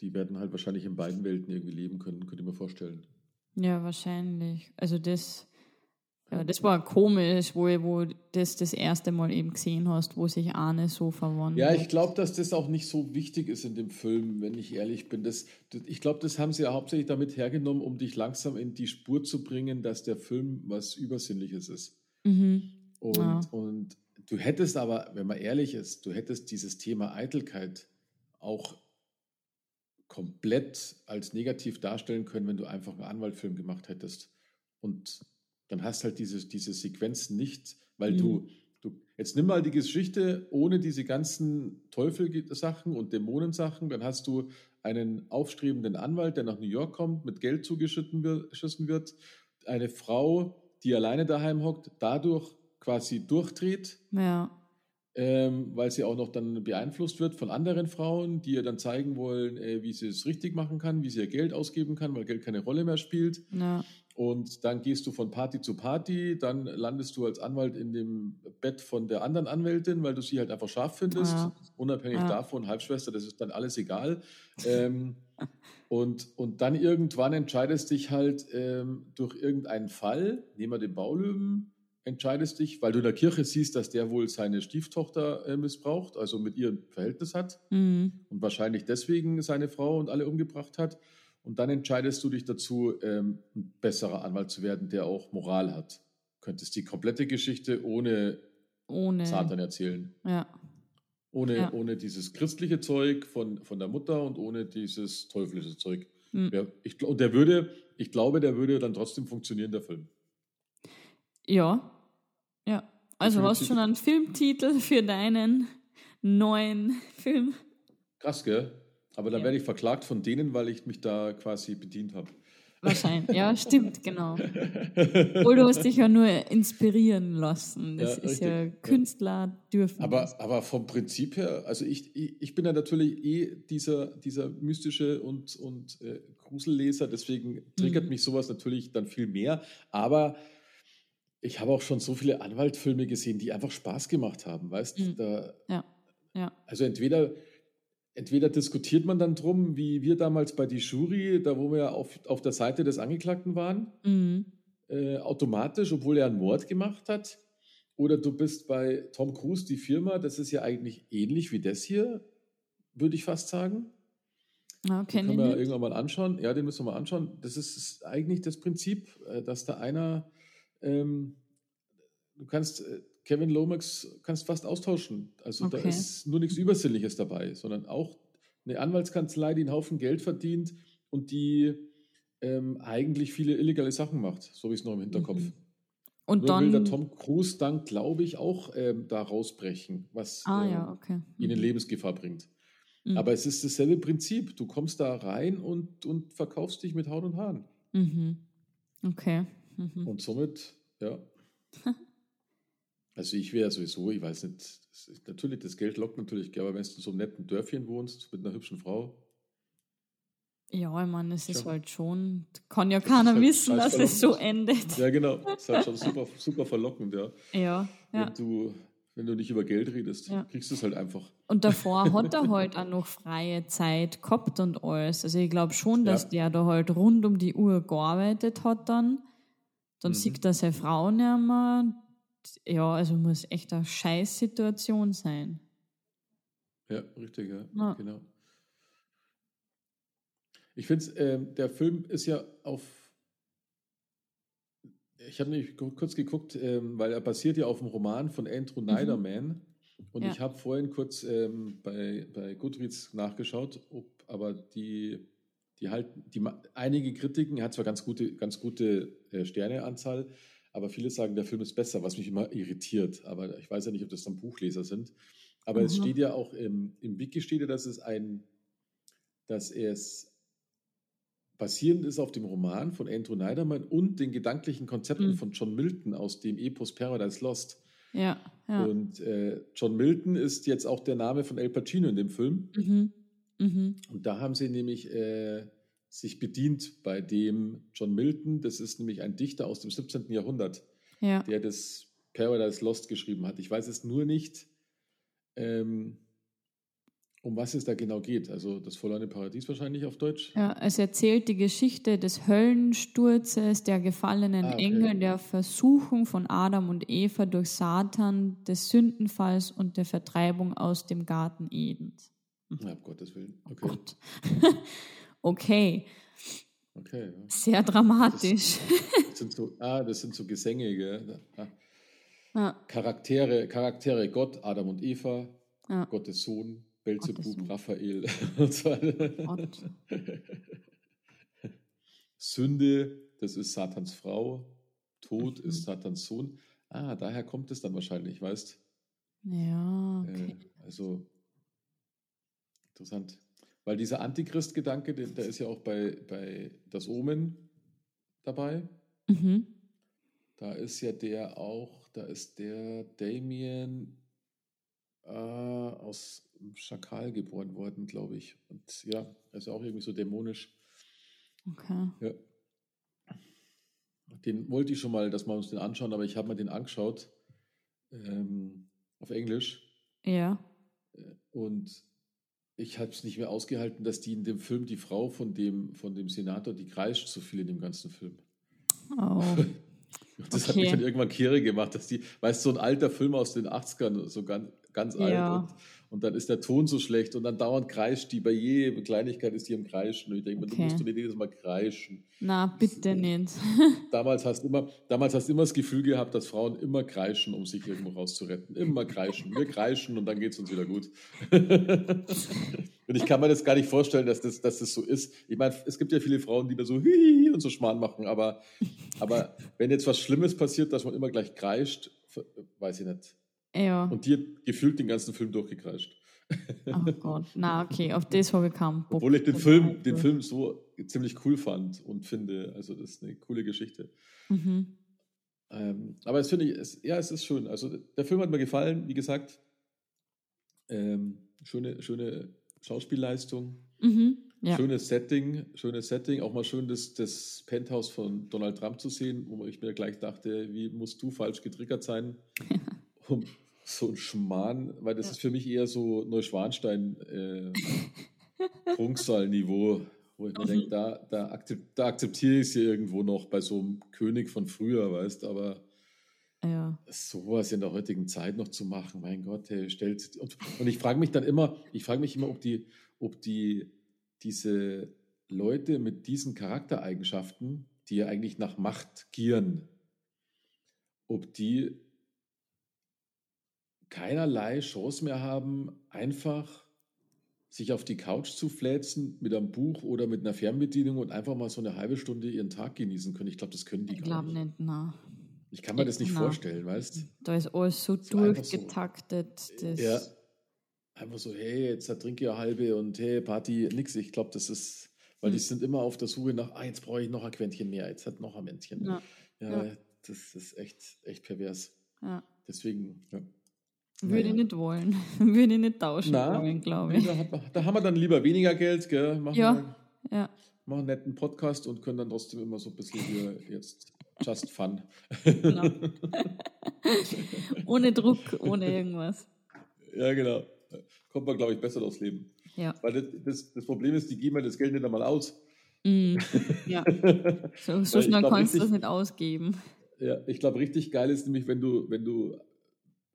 die werden halt wahrscheinlich in beiden Welten irgendwie leben können, könnte ich mir vorstellen. Ja, wahrscheinlich. Also das, ja, das war komisch, wo, wo das das erste Mal eben gesehen hast, wo sich Arne so verwandelt. Ja, ich glaube, dass das auch nicht so wichtig ist in dem Film, wenn ich ehrlich bin. Das, das, ich glaube, das haben sie ja hauptsächlich damit hergenommen, um dich langsam in die Spur zu bringen, dass der Film was Übersinnliches ist. Mhm. Und, Ja. und du hättest aber, wenn man ehrlich ist, du hättest dieses Thema Eitelkeit auch komplett als negativ darstellen können, wenn du einfach einen Anwaltfilm gemacht hättest. Und dann hast halt diese, diese Sequenzen nicht, weil Mhm. du, du, jetzt nimm mal die Geschichte ohne diese ganzen Teufel-Sachen und Dämonensachen, dann hast du einen aufstrebenden Anwalt, der nach New York kommt, mit Geld zugeschütten wird, geschissen wird, eine Frau, die alleine daheim hockt, dadurch quasi durchdreht, Ja. ähm, weil sie auch noch dann beeinflusst wird von anderen Frauen, die ihr dann zeigen wollen, äh, wie sie es richtig machen kann, wie sie ihr Geld ausgeben kann, weil Geld keine Rolle mehr spielt. Ja. Und dann gehst du von Party zu Party, dann landest du als Anwalt in dem Bett von der anderen Anwältin, weil du sie halt einfach scharf findest. Ja. Unabhängig Ja. davon, Halbschwester, das ist dann alles egal. ähm, und, und dann irgendwann entscheidest dich halt ähm, durch irgendeinen Fall, nehmen wir den Baulöwen, entscheidest dich, weil du in der Kirche siehst, dass der wohl seine Stieftochter äh, missbraucht, also mit ihr ein Verhältnis hat Mhm. und wahrscheinlich deswegen seine Frau und alle umgebracht hat. Und dann entscheidest du dich dazu, ähm, ein besserer Anwalt zu werden, der auch Moral hat. Könntest die komplette Geschichte ohne Ohne. Satan erzählen. Ja. Ohne, Ja. ohne dieses christliche Zeug von, von der Mutter und ohne dieses teuflische Zeug. Mhm. Ja, ich, und der würde, ich glaube, der würde dann trotzdem funktionieren, der Film. Ja. Ja. Also hast Definitiv. schon einen Filmtitel für deinen neuen Film. Krass, gell? Aber dann Ja. werde ich verklagt von denen, weil ich mich da quasi bedient habe. Wahrscheinlich. Ja, stimmt, genau. Obwohl du hast dich ja nur inspirieren lassen. Das Ja, ist ja, richtig. Ja. Künstler dürfen. Aber, aber vom Prinzip her, also ich, ich, ich bin ja natürlich eh dieser, dieser mystische und, und äh, Gruselleser, deswegen triggert Mhm. mich sowas natürlich dann viel mehr. Aber ich habe auch schon so viele Anwaltfilme gesehen, die einfach Spaß gemacht haben, weißt Mhm. da, Ja, ja. Also entweder, entweder diskutiert man dann drum, wie wir damals bei die Jury, da wo wir auf, auf der Seite des Angeklagten waren, Mhm. äh, automatisch, obwohl er einen Mord gemacht hat. Oder du bist bei Tom Cruise, die Firma, das ist ja eigentlich ähnlich wie das hier, würde ich fast sagen. Ja, Den kenn können wir nicht. irgendwann mal anschauen. Ja, den müssen wir mal anschauen. Das ist, ist eigentlich das Prinzip, äh, dass da einer, ähm, du kannst äh, Kevin Lomax kannst fast austauschen. Also da Okay. ist nur nichts Übersinnliches dabei, sondern auch eine Anwaltskanzlei, die einen Haufen Geld verdient und die ähm, eigentlich viele illegale Sachen macht, so wie es noch im Hinterkopf. Mhm. Und Nur will der dann. Tom Cruise dann, glaube ich, auch ähm, da rausbrechen, was ah, ähm, ja, okay. ihn in Mhm. Lebensgefahr bringt. Mhm. Aber es ist dasselbe Prinzip. Du kommst da rein und, und verkaufst dich mit Haut und Haaren. Mhm. Okay. Mhm. Und somit, ja. Also ich wäre sowieso, ich weiß nicht, das ist, natürlich, das Geld lockt natürlich, aber wenn du in so einem netten Dörfchen wohnst, mit einer hübschen Frau, Ja, ich meine, es ist Schon. halt schon. Kann ja keiner halt wissen, dass es so endet. ja genau, das ist halt schon super, super verlockend, ja. Ja, ja. Wenn, du, wenn du nicht über Geld redest, Ja. kriegst du es halt einfach. Und davor hat er halt auch noch freie Zeit gehabt und alles. Also ich glaube schon, dass Ja. der da halt rund um die Uhr gearbeitet hat dann. Dann Mhm. sieht er seine Frau nicht mehr. Ja, also muss echt eine Scheißsituation sein. Ja, richtig, ja, Ja. genau. Ich finde, ähm, der Film ist ja auf. Ich habe nämlich ku- kurz geguckt, ähm, weil er basiert ja auf dem Roman von Andrew Niederman. Und Mhm. Ja. ich habe vorhin kurz ähm, bei, bei Goodreads nachgeschaut, ob aber die, die halten, die, einige Kritiken, er hat zwar ganz gute, ganz gute äh, Sterneanzahl, aber viele sagen, der Film ist besser, was mich immer irritiert. Aber ich weiß ja nicht, ob das dann Buchleser sind. Aber es Mhm. steht ja auch im, im Wiki steht ja, dass es ein, dass es basierend ist auf dem Roman von Andrew Niederman und den gedanklichen Konzepten Mhm. von John Milton aus dem Epos Paradise Lost. Ja, ja. Und äh, John Milton ist jetzt auch der Name von El Pacino in dem Film. Mhm. Mhm. Und da haben sie nämlich äh, sich bedient bei dem John Milton. Das ist nämlich ein Dichter aus dem 17. Jahrhundert, Ja. der das Paradise Lost geschrieben hat. Ich weiß es nur nicht, ähm, um was es da genau geht. Also das verlorene Paradies wahrscheinlich auf Deutsch. Ja, es erzählt die Geschichte des Höllensturzes, der gefallenen Ah, okay. Engel, der Versuchung von Adam und Eva durch Satan, des Sündenfalls und der Vertreibung aus dem Garten Edens. Ja, um Gottes Willen. Oh Okay. Gott. okay, okay ja. sehr dramatisch. Das sind so, ah, das sind so Gesänge, gell? Ah. Ja, Charaktere, Charaktere Gott, Adam und Eva, ja. Gottes Sohn, Belzebub, Sohn. Raphael und so weiter. Gott. Sünde, das ist Satans Frau. tot Mhm. ist Satans Sohn. Ah, daher kommt es dann wahrscheinlich, weißt Ja, okay. äh, Also interessant. Weil dieser Antichrist-Gedanke, der, der ist ja auch bei, bei Das Omen dabei. Mhm. Da ist ja der auch, da ist der Damien äh, aus Schakal geboren worden, glaube ich. Und ja, er ist ja auch irgendwie so dämonisch. Okay. Ja. Den wollte ich schon mal, dass wir uns den anschauen, aber ich habe mir den angeschaut ähm, auf Englisch Ja. und ich habe es nicht mehr ausgehalten, dass die in dem Film die Frau von dem, von dem Senator, die kreischt so viel in dem ganzen Film. Oh. Das hat Okay. mich dann irgendwann Kehre gemacht, dass die, weißt du, so ein alter Film aus den 80ern, so ganz, ganz alt. Ja. Und, und dann ist der Ton so schlecht und dann dauernd kreischt die, bei jeder Kleinigkeit ist die im Kreischen. Und ich denke mir, du Okay. musst du nicht jedes Mal kreischen. Na, bitte nicht. Damals hast du immer, damals hast immer das Gefühl gehabt, dass Frauen immer kreischen, um sich irgendwo rauszuretten. Immer kreischen. Wir kreischen und dann geht es uns wieder gut. und ich kann mir das gar nicht vorstellen, dass das, dass das so ist. Ich meine, es gibt ja viele Frauen, die da so hihi und so Schmarrn machen, aber, aber wenn jetzt was Schlimmes passiert, dass man immer gleich kreischt, weiß ich nicht. Ja. Und die hat gefühlt den ganzen Film durchgekreischt. Oh Gott. Na, okay, auf das habe ich keinen Bock. Obwohl ich den Film, den. Film so ziemlich cool fand und finde, also das ist eine coole Geschichte. Mhm. Ähm, aber es finde ich, es, ja, es ist schön. Also der Film hat mir gefallen, wie gesagt. Ähm, schöne, schöne Schauspielleistung, Mhm. Ja. schönes Setting, schönes Setting. Auch mal schön das, das Penthouse von Donald Trump zu sehen, wo ich mir gleich dachte, wie musst du falsch getriggert sein, um so ein Schmarrn, weil das Ja. ist für mich eher so Neuschwanstein äh, Prunksaal-Niveau, wo ich mir Mhm. denke, da, da, akzep da akzeptiere ich es ja irgendwo noch bei so einem König von früher, weißt aber ja. sowas in der heutigen Zeit noch zu machen, mein Gott, hey, stellt und, und ich frage mich dann immer, ich frage mich immer, ob die, ob die diese Leute mit diesen Charaktereigenschaften, die ja eigentlich nach Macht gieren, ob die keinerlei Chance mehr haben, einfach sich auf die Couch zu fläzen mit einem Buch oder mit einer Fernbedienung und einfach mal so eine halbe Stunde ihren Tag genießen können. Ich glaube, das können die Ich gar glaube nicht. nicht, na. Ich kann mir das nicht Na. vorstellen, weißt du? Da ist alles so, So so. durchgetaktet. Das, Ja. Einfach so, hey, jetzt trinke ich eine halbe und hey, Party, nix. Ich glaube, das ist, weil die Hm. sind immer auf der Suche nach, ah, jetzt brauche ich noch ein Quäntchen mehr, jetzt hat noch ein Männchen. Ja. Ja, Ja. das ist echt, echt pervers. ja. Deswegen, ja. Würde ich nicht wollen. Würde ich nicht tauschen Na, wollen, glaube ich. da, da haben wir dann lieber weniger Geld, gell? Machen, Ja. wir, Ja. machen einen netten Podcast und können dann trotzdem immer so ein bisschen hier jetzt just fun. Genau. ohne Druck, ohne irgendwas. ja, genau. Kommt man, glaube ich, besser durchs Leben. Ja. Weil das, das, das Problem ist, die geben ja das Geld nicht einmal aus. Mm, ja. So, so schnell glaub, kannst du das nicht ausgeben. Ja, ich glaube, richtig geil ist nämlich, wenn du, wenn du,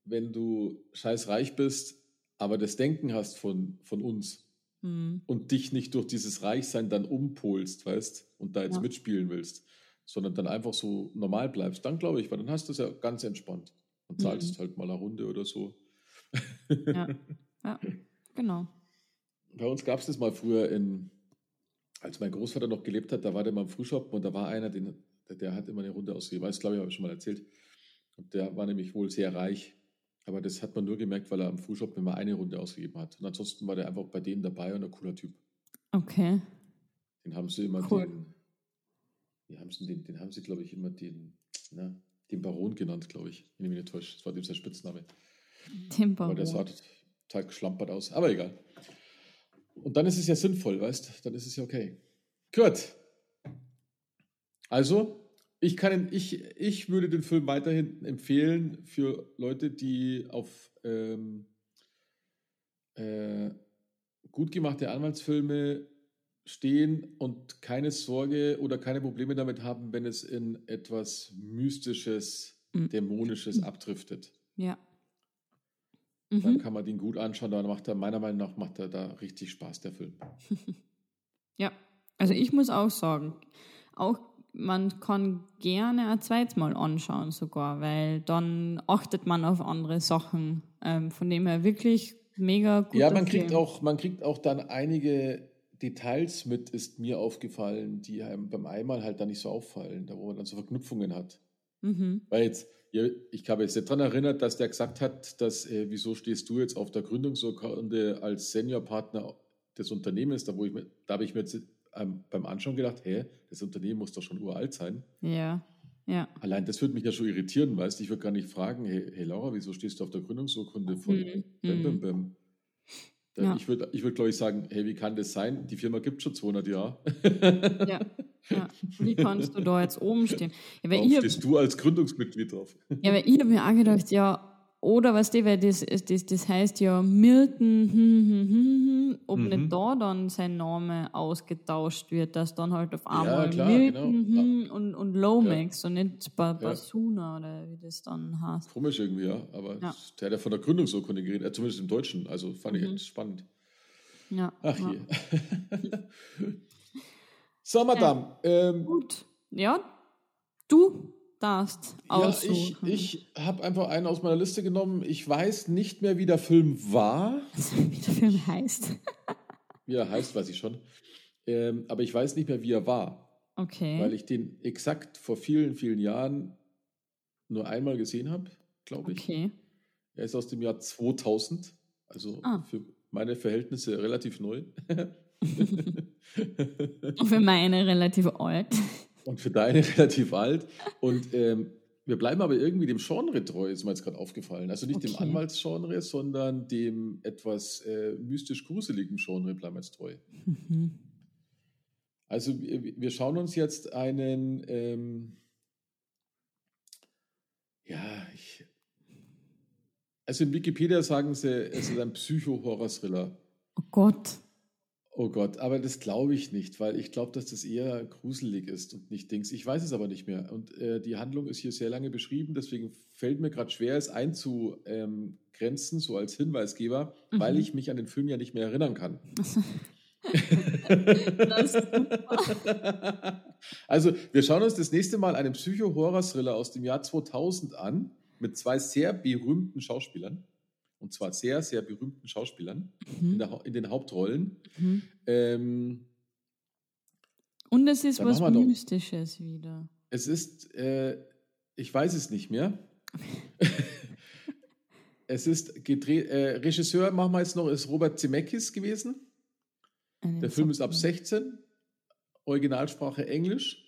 wenn du scheiß reich bist, aber das Denken hast von, von uns Mm, und dich nicht durch dieses Reichsein dann umpolst, weißt, und da jetzt Ja. mitspielen willst, sondern dann einfach so normal bleibst, dann glaube ich, weil dann hast du es ja ganz entspannt und Mhm. zahlst halt mal eine Runde oder so. Ja. ja, genau. Bei uns gab es das mal früher in, als mein Großvater noch gelebt hat, da war der mal im Frühshop und da war einer, den, der, der hat immer eine Runde ausgegeben. Das glaube ich, habe ich schon mal erzählt. Und der war nämlich wohl sehr reich. Aber das hat man nur gemerkt, weil er am Frühshop immer eine Runde ausgegeben hat. Und ansonsten war der einfach bei denen dabei und ein cooler Typ. Okay. Den haben sie immer Cool. den, wie haben sie den, den haben sie, glaube ich, immer den, na, den Baron genannt, glaube ich, wenn ich mich nicht täusche. Das war dem sein Spitzname. Timber. Aber der sah total geschlampert aus. Aber egal. Und dann ist es ja sinnvoll, weißt Dann ist es ja okay. Gut. Also, ich, kann, ihn- ich, ich würde den Film weiterhin empfehlen für Leute, die auf ähm, äh, gut gemachte Anwaltsfilme stehen und keine Sorge oder keine Probleme damit haben, wenn es in etwas Mystisches, Mhm. Dämonisches abdriftet. Ja. Dann Mhm. kann man den gut anschauen. Dann macht er, meiner Meinung nach, macht er da richtig Spaß, der Film. Ja. Also ich muss auch sagen, auch man kann gerne ein zweites Mal anschauen sogar, weil dann achtet man auf andere Sachen. Ähm, von dem her wirklich mega gut. ja, man kriegt, auch, man kriegt auch dann einige Details mit, ist mir aufgefallen, die einem beim einmal halt dann nicht so auffallen, da wo man dann so Verknüpfungen hat. Mhm. Weil jetzt, ja, ich habe jetzt daran erinnert, dass der gesagt hat, dass, äh, wieso stehst du jetzt auf der Gründungsurkunde als Seniorpartner des Unternehmens, da, wo ich, mir- da habe ich mir jetzt beim Anschauen gedacht, hä, das Unternehmen muss doch schon uralt sein. Ja, ja. Allein das würde mich ja schon irritieren, weißt du, ich würde gar nicht fragen, hey, hey Laura, wieso stehst du auf der Gründungsurkunde von Mhm. Bim Bim Mhm. Bim? Ja. Ich würde, ich würd, glaube ich, sagen, hey, wie kann das sein? Die Firma gibt schon 200 Jahre. Ja, ja. Wie kannst du da jetzt oben stehen? Ja, Warum ich, stehst du als Gründungsmitglied drauf? ja, weil ich habe mir auch gedacht, ja, oder weißt du, weil das, das, das heißt ja Milton, hm, hm, hm, hm, ob Mhm. nicht da dann sein Name ausgetauscht wird, dass dann halt auf einmal klar, Milton genau. hm, und, und Lomax und nicht ba Basuna oder wie das dann heißt. Komisch irgendwie, ja. Aber Ja. der hat ja von der Gründungsurkunde geredet, äh, zumindest im Deutschen. Also fand ich Mhm. echt spannend. Ja, Ach ja. je. so, Madame. Ähm, Gut. Ja, du darfst ja, ich, aussuchen. ich habe einfach einen aus meiner Liste genommen. Ich weiß nicht mehr, wie der Film war. wie der Film heißt. Wie er heißt, weiß ich schon. Ähm, aber ich weiß nicht mehr, wie er war. Okay. Weil ich den exakt vor vielen, vielen Jahren nur einmal gesehen habe, glaube ich. okay. Er ist aus dem Jahr 2000, also Ah. für meine Verhältnisse relativ neu. Und für meine relativ alt. Und für deine relativ alt. Und ähm, wir bleiben aber irgendwie dem Genre treu, ist mir jetzt gerade aufgefallen. Also nicht dem Okay. Anwaltsgenre, sondern dem etwas äh, mystisch-gruseligen Genre bleiben wir jetzt treu. Mhm. Also wir, wir schauen uns jetzt einen, ähm, ja, ich, also in Wikipedia sagen sie, es ist ein Psycho-Horror-Thriller. Oh Gott. Oh Gott, aber das glaube ich nicht, weil ich glaube, dass das eher gruselig ist und nicht Dings. Ich weiß es aber nicht mehr. Und äh, die Handlung ist hier sehr lange beschrieben, deswegen fällt mir gerade schwer, es einzugrenzen, so als Hinweisgeber, weil Mhm. ich mich an den Film ja nicht mehr erinnern kann. Also, wir schauen uns das nächste Mal einen Psycho-Horror-Thriller aus dem Jahr 2000 an, mit zwei sehr berühmten Schauspielern. Und zwar sehr, sehr berühmten Schauspielern in, Mhm. der, Hau- in den Hauptrollen. Mhm. Ähm, Und es ist was wir noch- Mystisches wieder. Es ist, äh, ich weiß es nicht mehr. es ist gedreht, äh, Regisseur, machen wir jetzt noch, ist Robert Zemeckis gewesen. Einen Der Film ist ab Zocken. 16, Originalsprache Englisch.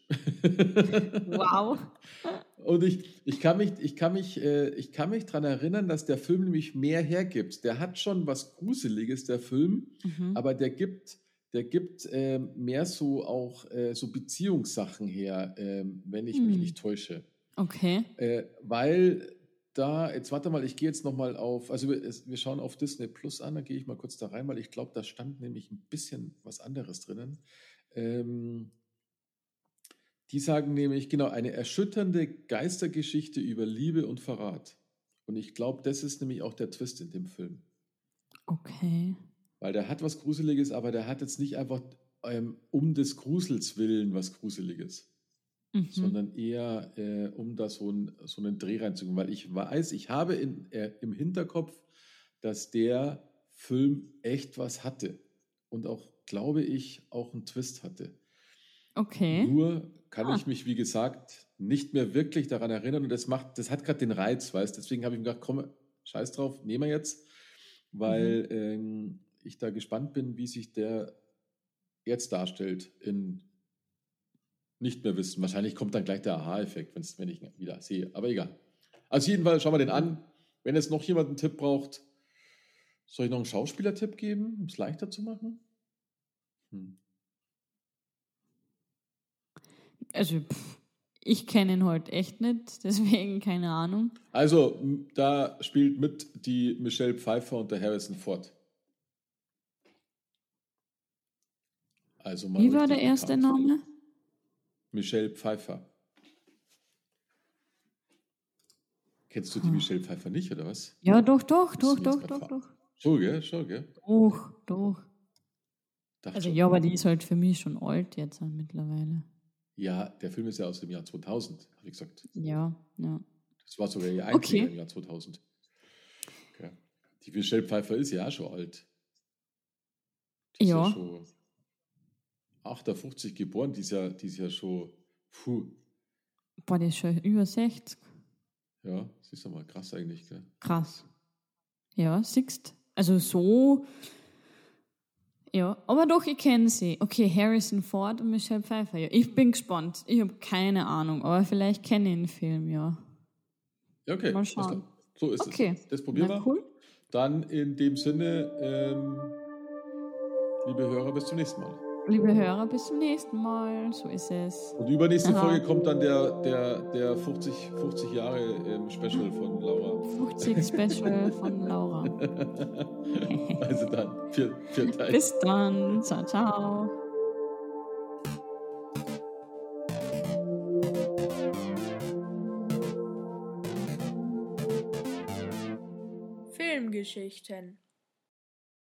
Wow. Und ich, ich kann mich, ich kann mich, äh, ich kann mich daran erinnern, dass der Film nämlich mehr hergibt. Der hat schon was Gruseliges, der Film, Mhm. aber der gibt, der gibt äh, mehr so auch äh, so Beziehungssachen her, ähm, wenn ich mich Hm. nicht täusche. Okay. Äh, weil da, jetzt warte mal, ich gehe jetzt nochmal auf, also wir, wir schauen auf Disney Plus an, da gehe ich mal kurz da rein, weil ich glaube, da stand nämlich ein bisschen was anderes drinnen. Ähm, die sagen nämlich, genau, eine erschütternde Geistergeschichte über Liebe und Verrat. Und ich glaube, das ist nämlich auch der Twist in dem Film. Okay. Weil der hat was Gruseliges, aber der hat jetzt nicht einfach ähm, um des Grusels willen was Gruseliges Mhm. sondern eher äh, um da so, ein, so einen Dreh reinzugehen. Weil ich weiß, ich habe in, äh, im Hinterkopf, dass der Film echt was hatte. Und auch, glaube ich, auch einen Twist hatte. Okay. Nur kann Ah. ich mich, wie gesagt, nicht mehr wirklich daran erinnern. Und das macht, das hat gerade den Reiz, weißt Deswegen habe ich mir gedacht, komm, scheiß drauf, nehmen wir jetzt. Weil ähm, ich da gespannt bin, wie sich der jetzt darstellt in nicht mehr wissen. Wahrscheinlich kommt dann gleich der Aha-Effekt, wenn ich ihn wieder sehe. Aber egal. Also jedenfalls schauen wir den an. Wenn jetzt noch jemand einen Tipp braucht, soll ich noch einen Schauspielertipp geben, um es leichter zu machen? Hm. Also, pff, ich kenne ihn halt echt nicht, deswegen keine Ahnung. Also, da spielt mit die Michelle Pfeiffer und der Harrison Ford. Also mal Wie war der erste bekannt. Name? Michelle Pfeiffer. Kennst du die Hm. Michelle Pfeiffer nicht, oder was? Ja, doch, doch, doch, doch, doch, doch. Schon, gell? Schon, gell? Doch, doch. Dachte Also schon. ja, aber die ist halt für mich schon alt jetzt halt mittlerweile. Ja, der Film ist ja aus dem Jahr 2000, habe ich gesagt. Ja, ja. Das war sogar ihr einziger Okay. im Jahr 2000. Okay. Die Michelle Pfeiffer ist ja auch schon alt. Die ist ja, Ja. schon 58 geboren, die ist ja, die ist ja schon, puh, Boah, der ist schon über 60. Ja, siehst du mal, krass eigentlich, gell? Krass. Ja, siehst. Also so. Ja, aber doch, ich kenne sie. Okay, Harrison Ford und Michelle Pfeiffer. Ja, ich bin gespannt. Ich habe keine Ahnung, aber vielleicht kenne ich den Film, ja. Ja, okay. Mal schauen. So ist Okay. es. Das probieren Na, wir. cool. Dann in dem Sinne, ähm, liebe Hörer, bis zum nächsten Mal. Liebe Hörer, bis zum nächsten Mal. So ist es. Und übernächste Aha. Folge kommt dann der, der, der 50, 50 Jahre ähm, Special von Laura. 50 Special von Laura. Also dann, vier, vier Teil. Bis dann. Ciao, ciao. Filmgeschichten